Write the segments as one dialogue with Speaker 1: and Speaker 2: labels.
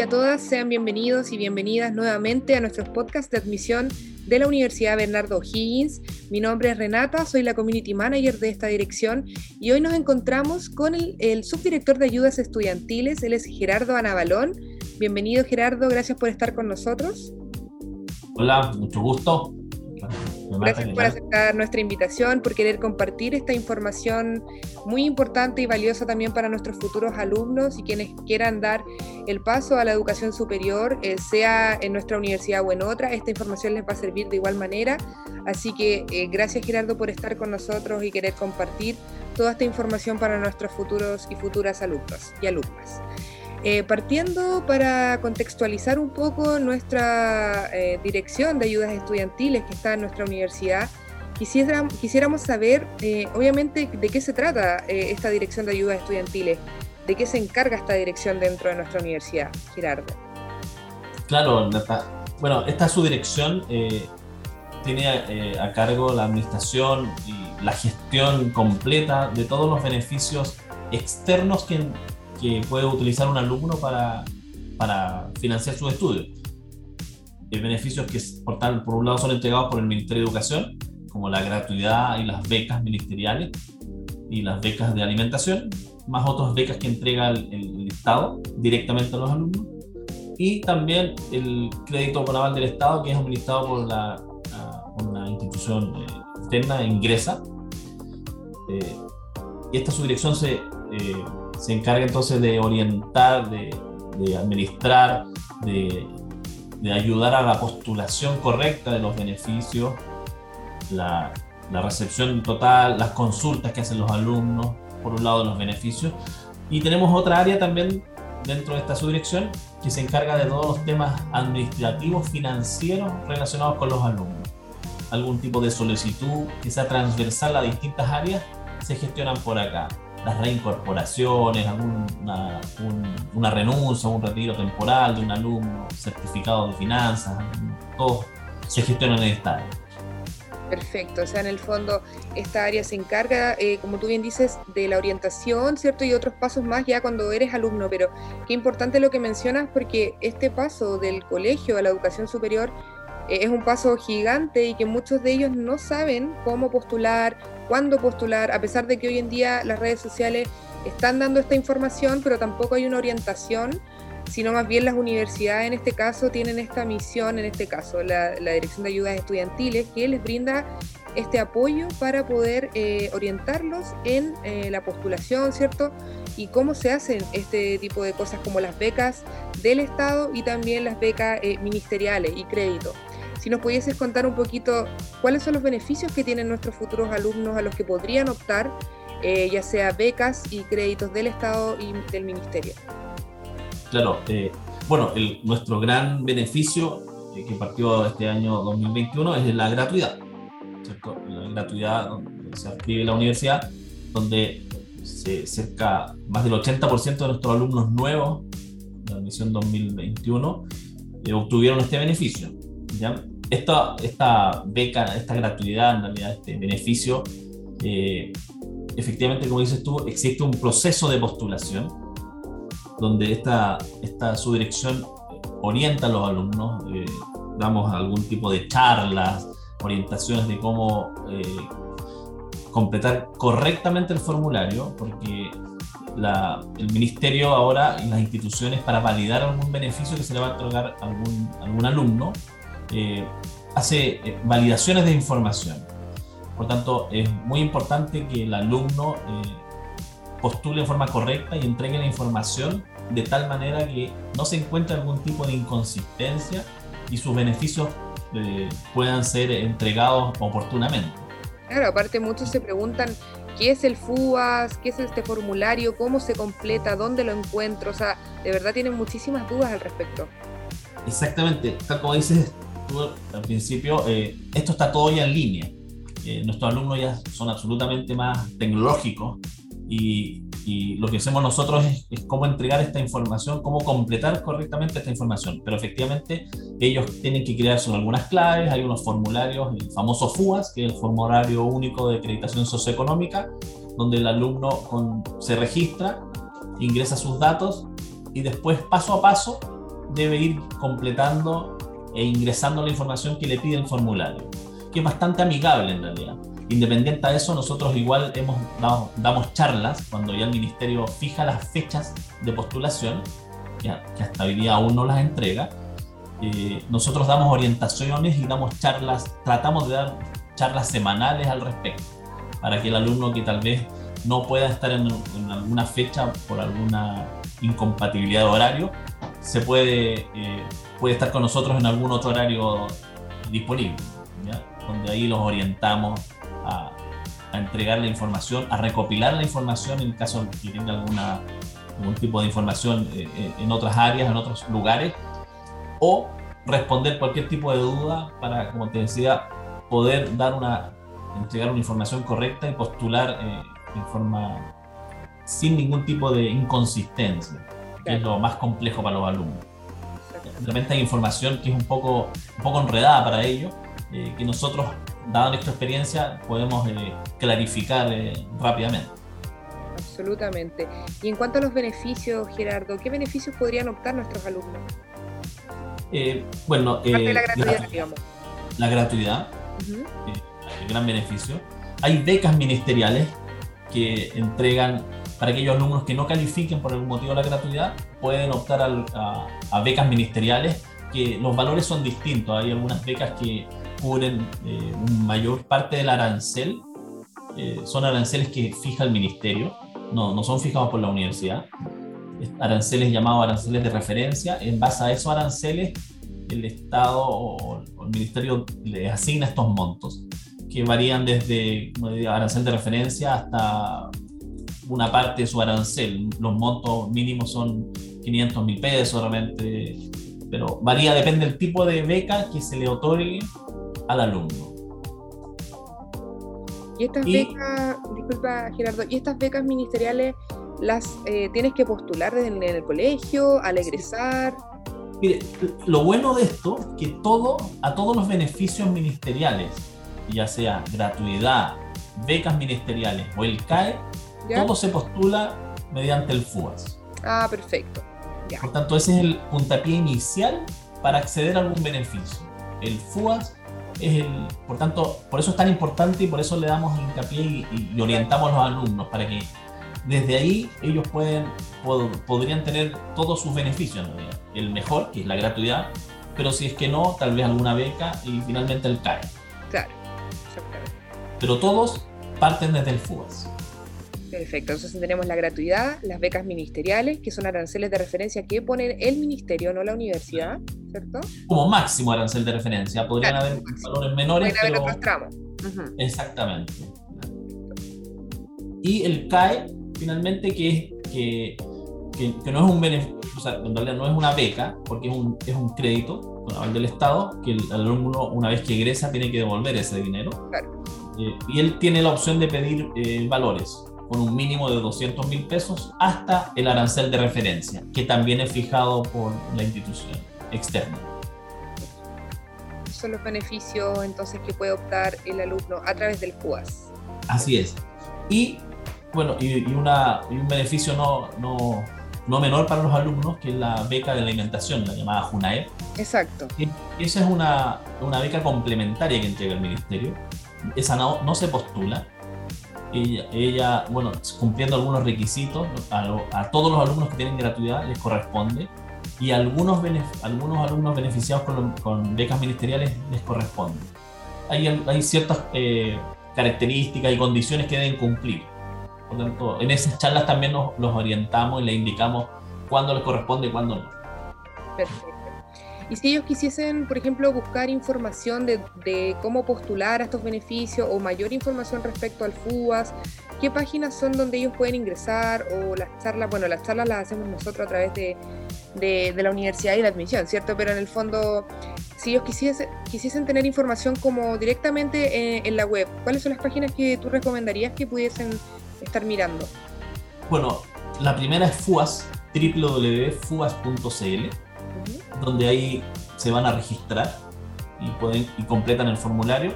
Speaker 1: a todas, sean bienvenidos y bienvenidas nuevamente a nuestros podcasts de admisión de la Universidad Bernardo O'Higgins. Mi nombre es Renata, soy la Community Manager de esta dirección y hoy nos encontramos con el, el subdirector de ayudas estudiantiles, él es Gerardo Anabalón. Bienvenido Gerardo, gracias por estar con nosotros.
Speaker 2: Hola, mucho gusto.
Speaker 1: Gracias por aceptar nuestra invitación, por querer compartir esta información muy importante y valiosa también para nuestros futuros alumnos y quienes quieran dar el paso a la educación superior, eh, sea en nuestra universidad o en otra. Esta información les va a servir de igual manera. Así que eh, gracias Gerardo por estar con nosotros y querer compartir toda esta información para nuestros futuros y futuras alumnos y alumnas. Eh, partiendo para contextualizar un poco nuestra eh, dirección de ayudas estudiantiles que está en nuestra universidad, quisiéramos, quisiéramos saber, eh, obviamente, de qué se trata esta dirección de ayudas estudiantiles, de qué se encarga esta dirección dentro de nuestra universidad, Gerardo.
Speaker 2: Claro, bueno, esta subdirección tiene a cargo la administración y la gestión completa de todos los beneficios externos que que puede utilizar un alumno para, para financiar sus estudios. Hay beneficios que por, tal, por un lado son entregados por el Ministerio de Educación, como la gratuidad y las becas ministeriales y las becas de alimentación, más otras becas que entrega el, Estado directamente a los alumnos, y también el crédito con aval del Estado, que es administrado por la, una institución eh, externa, ingresa. Eh, y esta subdirección se eh, se encarga entonces de orientar, de, administrar, de, ayudar a la postulación correcta de los beneficios, la, recepción total, las consultas que hacen los alumnos, por un lado los beneficios. Y tenemos otra área también dentro de esta subdirección que se encarga de todos los temas administrativos, financieros relacionados con los alumnos. Algún tipo de solicitud que sea transversal a distintas áreas se gestionan por acá las reincorporaciones, alguna, una renuncia, un retiro temporal de un alumno, certificado de finanzas, todo se gestiona en esta área.
Speaker 1: Perfecto, o sea, en el fondo esta área se encarga, eh, como tú bien dices, de la orientación, ¿cierto? Y otros pasos más ya cuando eres alumno, pero qué importante lo que mencionas porque este paso del colegio a la educación superior eh, es un paso gigante y que muchos de ellos no saben cómo postular, cuándo postular, a pesar de que hoy en día las redes sociales están dando esta información, pero tampoco hay una orientación, sino más bien las universidades en este caso tienen esta misión, en este caso la, Dirección de Ayudas Estudiantiles, que les brinda este apoyo para poder eh, orientarlos en eh, la postulación, ¿cierto? Y cómo se hacen este tipo de cosas como las becas del Estado y también las becas ministeriales y crédito si nos pudieses contar un poquito cuáles son los beneficios que tienen nuestros futuros alumnos a los que podrían optar, eh, ya sea becas y créditos del Estado y del Ministerio.
Speaker 2: Claro, eh, bueno, nuestro gran beneficio eh, que partió este año 2021 es la gratuidad, La gratuidad donde se adquiere la universidad, donde se, cerca, más del 80% de nuestros alumnos nuevos de la admisión 2021 obtuvieron este beneficio. ¿Ya? esta, esta beca, esta gratuidad, en realidad, este beneficio, eh, efectivamente, como dices tú, existe un proceso de postulación donde esta, esta subdirección orienta a los alumnos, eh, damos algún tipo de charlas, orientaciones de cómo eh, completar correctamente el formulario, porque la, el ministerio ahora y las instituciones para validar algún beneficio que se le va a otorgar a algún, algún alumno, eh, hace eh, validaciones de información. Por tanto, es muy importante que el alumno eh, postule en forma correcta y entregue la información de tal manera que no se encuentre algún tipo de inconsistencia y sus beneficios puedan ser entregados oportunamente.
Speaker 1: Claro, aparte muchos se preguntan qué es el FUAS, qué es este formulario, cómo se completa, dónde lo encuentro, o sea, de verdad tienen muchísimas dudas al respecto.
Speaker 2: Exactamente, tal como dices, al principio, eh, esto está todo ya en línea. Eh, nuestros alumnos ya son absolutamente más tecnológicos y, lo que hacemos nosotros es, cómo entregar esta información, cómo completar correctamente esta información. Pero efectivamente ellos tienen que crear son algunas claves, hay unos formularios, el famoso FUAS, que es el formulario único de acreditación socioeconómica, donde el alumno se registra, ingresa sus datos y después paso a paso debe ir completando e ingresando la información que le pide el formulario, que es bastante amigable en realidad. Independiente de eso, nosotros igual hemos damos charlas cuando ya el ministerio fija las fechas de postulación, que, hasta hoy día aún no las entrega. Eh, nosotros damos orientaciones y damos charlas, tratamos de dar charlas semanales al respecto, para que el alumno que tal vez no pueda estar en, alguna fecha por alguna incompatibilidad de horario, se puede, eh, puede estar con nosotros en algún otro horario disponible, donde ahí los orientamos a, entregar la información, a recopilar la información en caso de que tenga alguna, algún tipo de información eh, eh, en otras áreas, en otros lugares, o responder cualquier tipo de duda para, como te decía, poder dar una, entregar una información correcta y postular en forma sin ningún tipo de inconsistencia, que es lo más complejo para los alumnos. Realmente hay información que es un poco, un poco enredada para ellos, eh, que nosotros, dada nuestra experiencia, podemos eh, clarificar eh, rápidamente.
Speaker 1: Absolutamente. Y en cuanto a los beneficios, Gerardo, ¿qué beneficios podrían optar nuestros alumnos?
Speaker 2: bueno,
Speaker 1: la gratuidad, digamos.
Speaker 2: La gratuidad, el gran beneficio. Hay becas ministeriales que entregan para aquellos alumnos que no califiquen por algún motivo la gratuidad, pueden optar a, becas ministeriales, que los valores son distintos. Hay algunas becas que cubren eh, mayor parte del arancel, eh, son aranceles que fija el ministerio, no, no son fijados por la universidad. Aranceles llamados aranceles de referencia. En base a esos aranceles, el Estado o el ministerio le asigna estos montos que varían desde arancel de referencia hasta una parte de su arancel. Los montos mínimos son 500 mil pesos realmente, pero varía, depende del tipo de beca que se le otorgue al alumno.
Speaker 1: Y estas becas, disculpa Gerardo, ¿y estas becas ministeriales las eh, tienes que postular desde en el colegio, al egresar?
Speaker 2: Mire, lo bueno de esto, que todo, a todos los beneficios ministeriales ya sea gratuidad, becas ministeriales o el CAE, todo se postula mediante el FUAS.
Speaker 1: Ah, perfecto.
Speaker 2: Por tanto, ese es el puntapié inicial para acceder a algún beneficio. El FUAS es el, por tanto, por eso es tan importante y por eso le damos hincapié y, orientamos a los alumnos para que desde ahí ellos pueden, podrían tener todos sus beneficios. El mejor, que es la gratuidad, pero si es que no, tal vez alguna beca y finalmente el CAE.
Speaker 1: Claro.
Speaker 2: Pero todos parten desde el FUAS.
Speaker 1: Perfecto, entonces tenemos la gratuidad, las becas ministeriales, que son aranceles de referencia que pone el ministerio, no la universidad, ¿cierto?
Speaker 2: Como máximo arancel de referencia, podrían haber valores menores.
Speaker 1: Pueden haber otros tramos.
Speaker 2: Exactamente. Y el CAE, finalmente, que es que, que, no es un beneficio, o sea, en realidad no es una beca, porque es un, es un crédito con aval del Estado, que el alumno, una vez que egresa, tiene que devolver ese dinero. Claro eh, y él tiene la opción de pedir eh, valores con un mínimo de 200 mil pesos hasta el arancel de referencia, que también es fijado por la institución externa.
Speaker 1: Son los beneficios entonces que puede optar el alumno a través del CUAS.
Speaker 2: Así es. Y bueno, y, una, y un beneficio no, no, no, menor para los alumnos, que es la beca de alimentación, la llamada JUNAE.
Speaker 1: Exacto.
Speaker 2: esa es una, una beca complementaria que entrega el ministerio, esa no, se postula. Ella, ella, bueno, cumpliendo algunos requisitos, a, todos los alumnos que tienen gratuidad les corresponde y a algunos, algunos alumnos beneficiados con, becas ministeriales les corresponde. Hay, hay ciertas eh, características y condiciones que deben cumplir. Por lo tanto, en esas charlas también nos, los orientamos y les indicamos cuándo les corresponde y cuándo no.
Speaker 1: Perfecto. Y si ellos quisiesen, por ejemplo, buscar información de, cómo postular a estos beneficios o mayor información respecto al FUAS, ¿qué páginas son donde ellos pueden ingresar? O las charlas, bueno, las charlas las hacemos nosotros a través de, la universidad y la admisión, ¿cierto? Pero en el fondo, si ellos quisiesen, quisiesen tener información como directamente en, en la web, ¿cuáles son las páginas que tú recomendarías que pudiesen estar mirando?
Speaker 2: Bueno, la primera es FUAS, www.fuas.cl donde ahí se van a registrar y, pueden, y completan el formulario.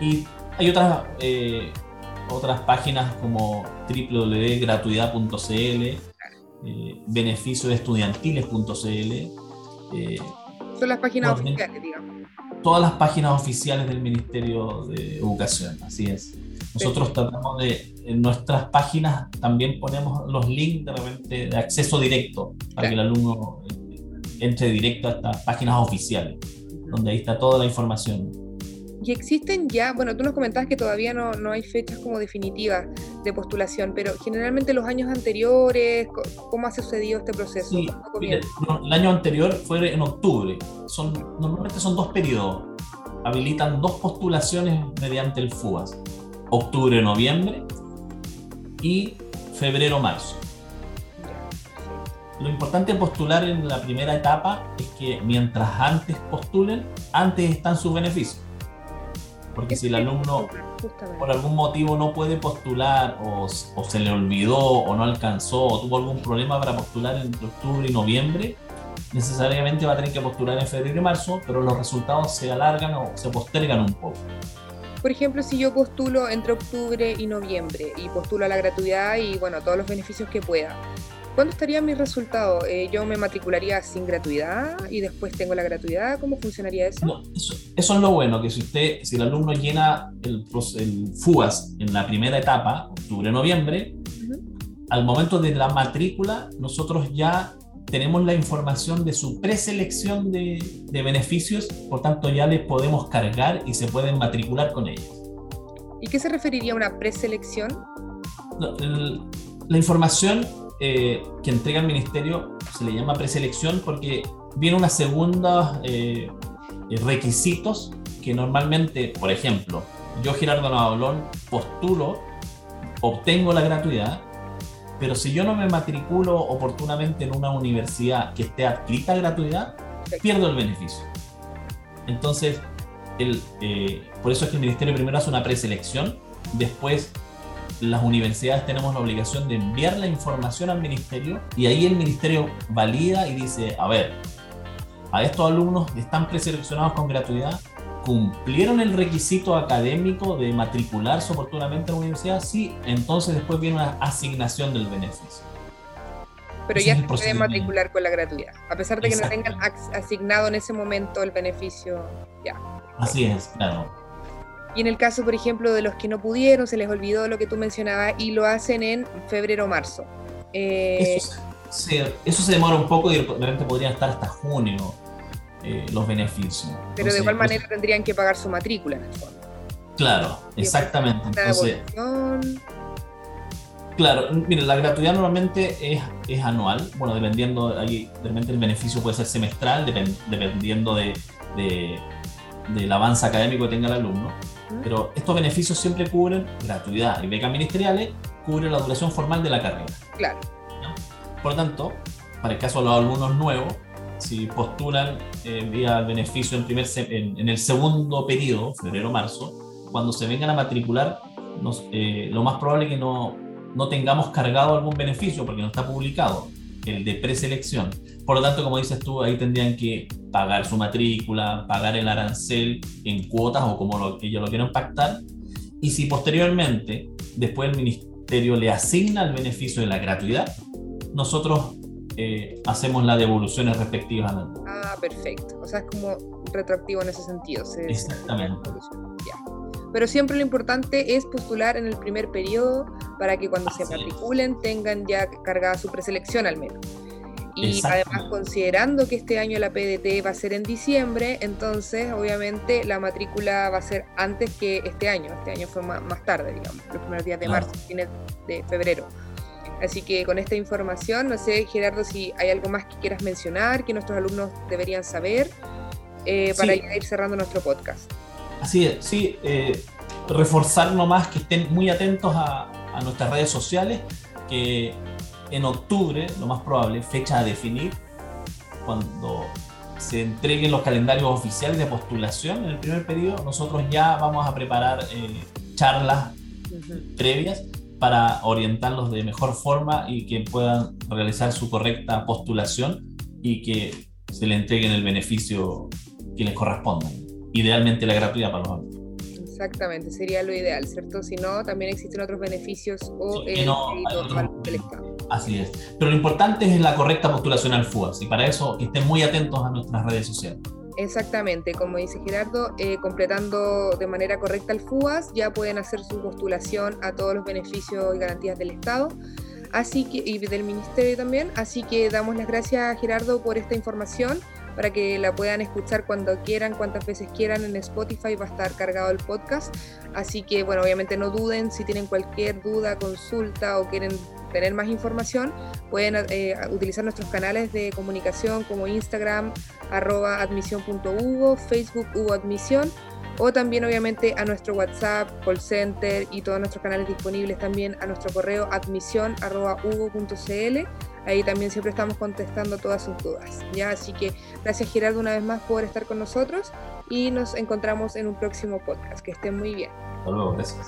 Speaker 2: Y hay otras, eh, otras páginas como www.gratuidad.cl, eh, beneficiosestudiantiles.cl
Speaker 1: Son las páginas oficiales, digamos.
Speaker 2: Todas las páginas oficiales del Ministerio de Educación, así es. Nosotros tratamos de, en nuestras páginas también ponemos los links de repente de acceso directo para que el alumno entre directo a estas páginas oficiales, donde ahí está toda la información.
Speaker 1: Y existen ya, bueno, tú nos comentabas que todavía no, no hay fechas como definitivas de postulación, pero generalmente los años anteriores, ¿cómo ha sucedido este proceso?
Speaker 2: Sí, el año anterior fue en octubre. Son, normalmente son dos periodos. Habilitan dos postulaciones mediante el FUAS octubre-noviembre y febrero-marzo. Lo importante postular en la primera etapa es que mientras antes postulen, antes están sus beneficios. Porque si el alumno por algún motivo no puede postular o, o, se le olvidó o no alcanzó o tuvo algún problema para postular entre octubre y noviembre, necesariamente va a tener que postular en febrero y marzo, pero los resultados se alargan o se postergan un poco.
Speaker 1: Por ejemplo, si yo postulo entre octubre y noviembre y postulo a la gratuidad y bueno, todos los beneficios que pueda, ¿cuándo estaría mi resultado? Eh, ¿Yo me matricularía sin gratuidad y después tengo la gratuidad? ¿Cómo funcionaría eso?
Speaker 2: eso, es lo bueno, que si usted, si el alumno llena el, el FUAS en la primera etapa, octubre-noviembre, al momento de la matrícula, nosotros ya tenemos la información de su preselección de, de beneficios, por tanto ya les podemos cargar y se pueden matricular con ellos.
Speaker 1: ¿Y qué se referiría a una preselección?
Speaker 2: La información eh, que entrega el ministerio se le llama preselección porque viene una segunda eh, requisitos que normalmente, por ejemplo, yo Gerardo Navalón postulo, obtengo la gratuidad, pero si yo no me matriculo oportunamente en una universidad que esté adscrita a gratuidad, pierdo el beneficio. Entonces, el, eh, por eso es que el ministerio primero hace una preselección, después las universidades tenemos la obligación de enviar la información al ministerio y ahí el ministerio valida y dice, a ver, a estos alumnos están preseleccionados con gratuidad, cumplieron el requisito académico de matricularse oportunamente en la universidad, sí, entonces después viene una asignación del beneficio.
Speaker 1: Pero ya se puede matricular con la gratuidad, a pesar de que no tengan asignado en ese momento el beneficio, ya.
Speaker 2: Así es, claro.
Speaker 1: Y en el caso, por ejemplo, de los que no pudieron, se les olvidó lo que tú mencionabas y lo hacen en febrero o marzo.
Speaker 2: Eh, eso, se, eso se demora un poco y de repente podría estar hasta junio eh, los beneficios.
Speaker 1: Pero de igual pues, manera tendrían que pagar su matrícula en el fondo.
Speaker 2: Claro, exactamente. Entonces, claro, miren, la gratuidad normalmente es, es anual, bueno, dependiendo, ahí, realmente el beneficio puede ser semestral, dependiendo de, de, del avance académico que tenga el alumno, pero estos beneficios siempre cubren gratuidad y becas ministeriales, cubren la duración formal de la carrera.
Speaker 1: Claro.
Speaker 2: Por lo tanto, para el caso de los alumnos nuevos, si postulan eh, vía el beneficio en, primer en, el segundo periodo, febrero-marzo, cuando se vengan a matricular, eh, lo más probable es que no, no tengamos cargado algún beneficio porque no está publicado, el de preselección. Por lo tanto, como dices tú, ahí tendrían que pagar su matrícula, pagar el arancel en cuotas o como lo, ellos lo quieran pactar. Y si posteriormente, después el ministerio le asigna el beneficio de la gratuidad, nosotros eh, hacemos las devoluciones respectivas.
Speaker 1: Ah, perfecto. O sea, es como retroactivo en ese sentido.
Speaker 2: Exactamente.
Speaker 1: Pero siempre lo importante es postular en el primer periodo para que cuando se matriculen tengan ya cargada su preselección al menos. Y además considerando que este año la PDT va a ser en diciembre, entonces obviamente la matrícula va a ser antes que este año. Este año fue más, tarde, digamos, los primeros días de marzo, fines de febrero. Así que con esta información, no sé, Gerardo, si hay algo más que quieras mencionar, que nuestros alumnos deberían saber, eh, para ir cerrando nuestro podcast.
Speaker 2: Así es, sí, eh, reforzar nomás que estén muy atentos a, nuestras redes sociales, que en octubre, lo más probable, fecha a definir, cuando se entreguen los calendarios oficiales de postulación en el primer periodo, nosotros ya vamos a preparar eh, charlas previas para orientarlos de mejor forma y que puedan realizar su correcta postulación y que se le entreguen el beneficio que les corresponda. Idealmente la gratuidad para los alumnos.
Speaker 1: Exactamente, sería lo ideal, ¿cierto? Si no, también existen otros beneficios o el no, Estado.
Speaker 2: Así es. Pero lo importante es la correcta postulación al FUAS y para eso estén muy atentos a nuestras redes sociales.
Speaker 1: Exactamente, como dice Gerardo, eh, completando de manera correcta el FUAS, ya pueden hacer su postulación a todos los beneficios y garantías del Estado así que, y del Ministerio también. Así que damos las gracias a Gerardo por esta información para que la puedan escuchar cuando quieran, cuantas veces quieran en Spotify, va a estar cargado el podcast. Así que, bueno, obviamente no duden, si tienen cualquier duda, consulta o quieren tener más información, pueden eh, utilizar nuestros canales de comunicación como Instagram, arroba admisión.hugo, Facebook Hugo Admisión o también obviamente a nuestro WhatsApp, call center y todos nuestros canales disponibles también a nuestro correo admisión.hugo.cl. Ahí también siempre estamos contestando todas sus dudas. ¿ya? Así que gracias Gerardo una vez más por estar con nosotros y nos encontramos en un próximo podcast. Que estén muy bien.
Speaker 2: Hasta luego, gracias.